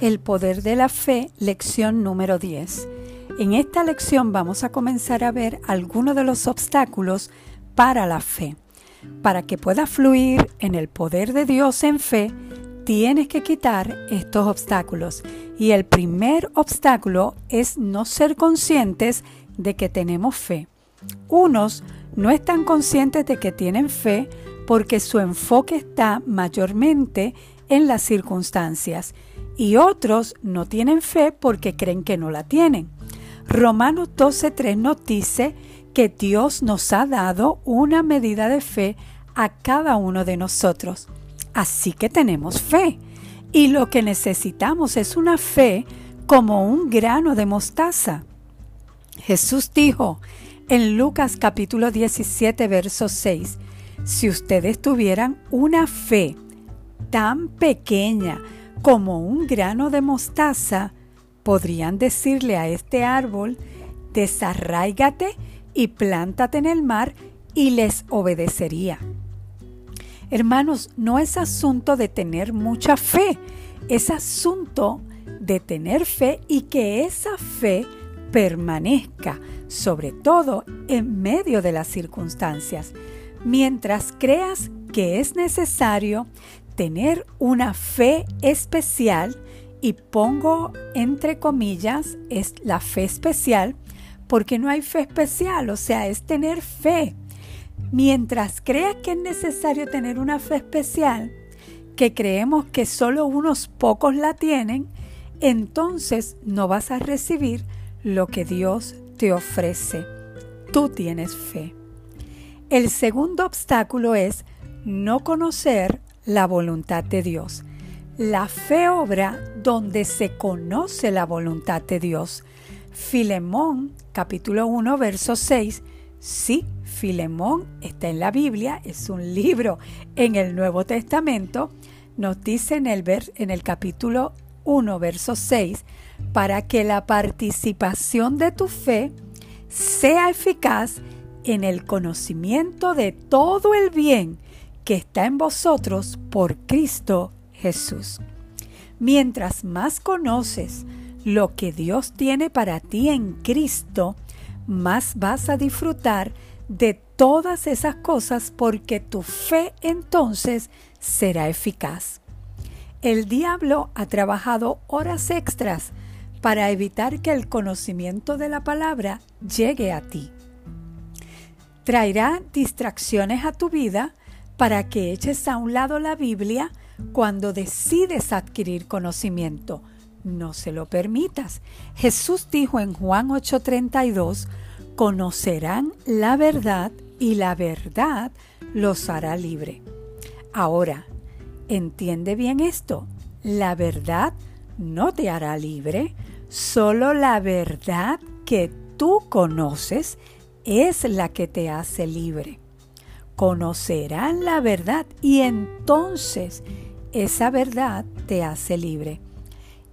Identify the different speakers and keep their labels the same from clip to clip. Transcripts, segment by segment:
Speaker 1: El poder de la fe, lección número 10. En esta lección vamos a comenzar a ver algunos de los obstáculos para la fe. Para que pueda fluir en el poder de Dios en fe, tienes que quitar estos obstáculos. Y el primer obstáculo es no ser conscientes de que tenemos fe. Unos no están conscientes de que tienen fe porque su enfoque está mayormente en las circunstancias y otros no tienen fe porque creen que no la tienen. Romanos 12.3 nos dice que Dios nos ha dado una medida de fe a cada uno de nosotros. Así que tenemos fe. Y lo que necesitamos es una fe como un grano de mostaza. Jesús dijo en Lucas capítulo 17, verso 6, si ustedes tuvieran una fe tan pequeña como un grano de mostaza, podrían decirle a este árbol, desarráigate y plántate en el mar y les obedecería. Hermanos, no es asunto de tener mucha fe, es asunto de tener fe y que esa fe permanezca, sobre todo en medio de las circunstancias mientras creas que es necesario tener una fe especial, y pongo entre comillas, es la fe especial, porque no hay fe especial, o sea, es tener fe. Mientras creas que es necesario tener una fe especial, que creemos que solo unos pocos la tienen, entonces no vas a recibir lo que Dios te ofrece. Tú tienes fe. El segundo obstáculo es no conocer la voluntad de Dios. La fe obra donde se conoce la voluntad de Dios. Filemón capítulo 1 verso 6. Sí, Filemón está en la Biblia, es un libro en el Nuevo Testamento. Nos dice en el, en el capítulo 1 verso 6, para que la participación de tu fe sea eficaz en el conocimiento de todo el bien que está en vosotros por Cristo Jesús. Mientras más conoces lo que Dios tiene para ti en Cristo, más vas a disfrutar de todas esas cosas porque tu fe entonces será eficaz. El diablo ha trabajado horas extras para evitar que el conocimiento de la palabra llegue a ti traerá distracciones a tu vida para que eches a un lado la Biblia cuando decides adquirir conocimiento. No se lo permitas. Jesús dijo en Juan 8:32, conocerán la verdad y la verdad los hará libre. Ahora, entiende bien esto. La verdad no te hará libre, solo la verdad que tú conoces es la que te hace libre. Conocerán la verdad y entonces esa verdad te hace libre.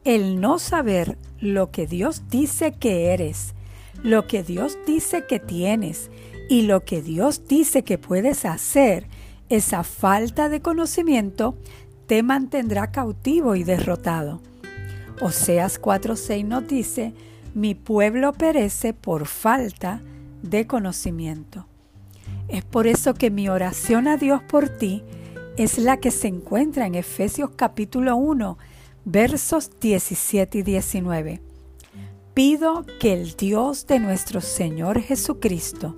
Speaker 1: El no saber lo que Dios dice que eres, lo que Dios dice que tienes y lo que Dios dice que puedes hacer, esa falta de conocimiento te mantendrá cautivo y derrotado. Oseas 4:6 nos dice, mi pueblo perece por falta de conocimiento. Es por eso que mi oración a Dios por ti es la que se encuentra en Efesios capítulo 1, versos 17 y 19. Pido que el Dios de nuestro Señor Jesucristo,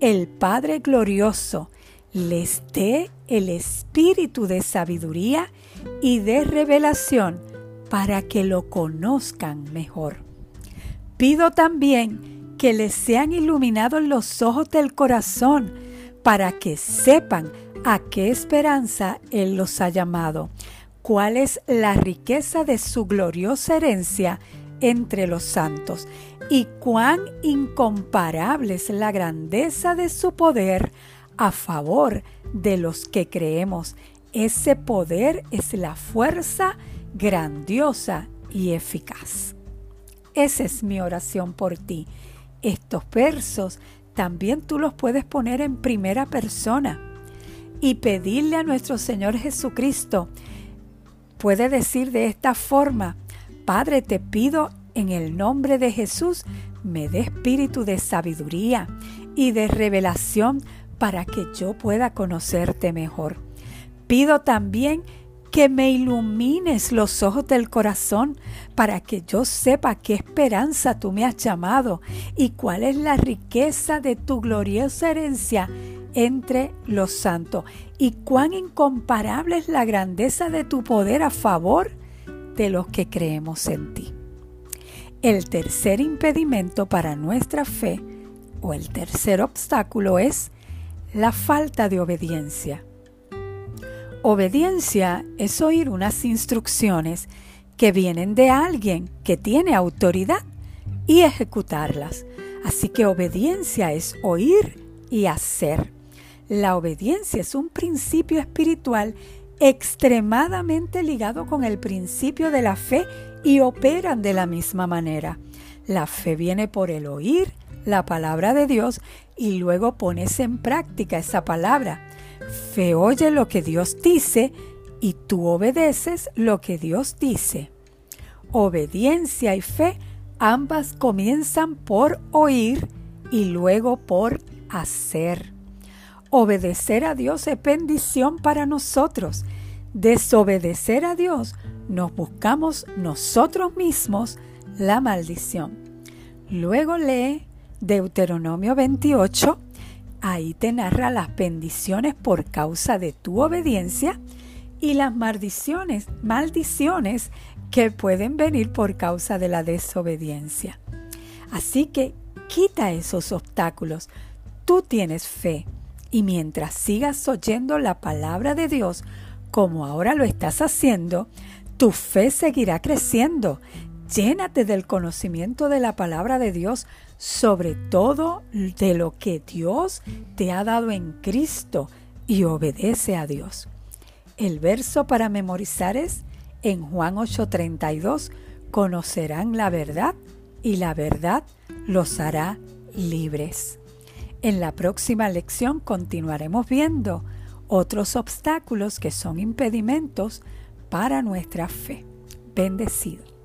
Speaker 1: el Padre glorioso, les dé el espíritu de sabiduría y de revelación para que lo conozcan mejor. Pido también que les sean iluminados los ojos del corazón para que sepan a qué esperanza Él los ha llamado, cuál es la riqueza de su gloriosa herencia entre los santos y cuán incomparable es la grandeza de su poder a favor de los que creemos. Ese poder es la fuerza grandiosa y eficaz. Esa es mi oración por ti estos versos también tú los puedes poner en primera persona y pedirle a nuestro Señor Jesucristo. Puede decir de esta forma, Padre, te pido en el nombre de Jesús, me dé espíritu de sabiduría y de revelación para que yo pueda conocerte mejor. Pido también que me ilumines los ojos del corazón para que yo sepa qué esperanza tú me has llamado y cuál es la riqueza de tu gloriosa herencia entre los santos y cuán incomparable es la grandeza de tu poder a favor de los que creemos en ti. El tercer impedimento para nuestra fe o el tercer obstáculo es la falta de obediencia. Obediencia es oír unas instrucciones que vienen de alguien que tiene autoridad y ejecutarlas. Así que obediencia es oír y hacer. La obediencia es un principio espiritual extremadamente ligado con el principio de la fe y operan de la misma manera. La fe viene por el oír la palabra de Dios y luego pones en práctica esa palabra. Fe oye lo que Dios dice y tú obedeces lo que Dios dice. Obediencia y fe ambas comienzan por oír y luego por hacer. Obedecer a Dios es bendición para nosotros. Desobedecer a Dios nos buscamos nosotros mismos la maldición. Luego lee Deuteronomio 28 Ahí te narra las bendiciones por causa de tu obediencia y las maldiciones, maldiciones que pueden venir por causa de la desobediencia. Así que quita esos obstáculos. Tú tienes fe y mientras sigas oyendo la palabra de Dios como ahora lo estás haciendo, tu fe seguirá creciendo. Llénate del conocimiento de la palabra de Dios sobre todo de lo que Dios te ha dado en Cristo y obedece a Dios. El verso para memorizar es en Juan 8:32, conocerán la verdad y la verdad los hará libres. En la próxima lección continuaremos viendo otros obstáculos que son impedimentos para nuestra fe. Bendecido.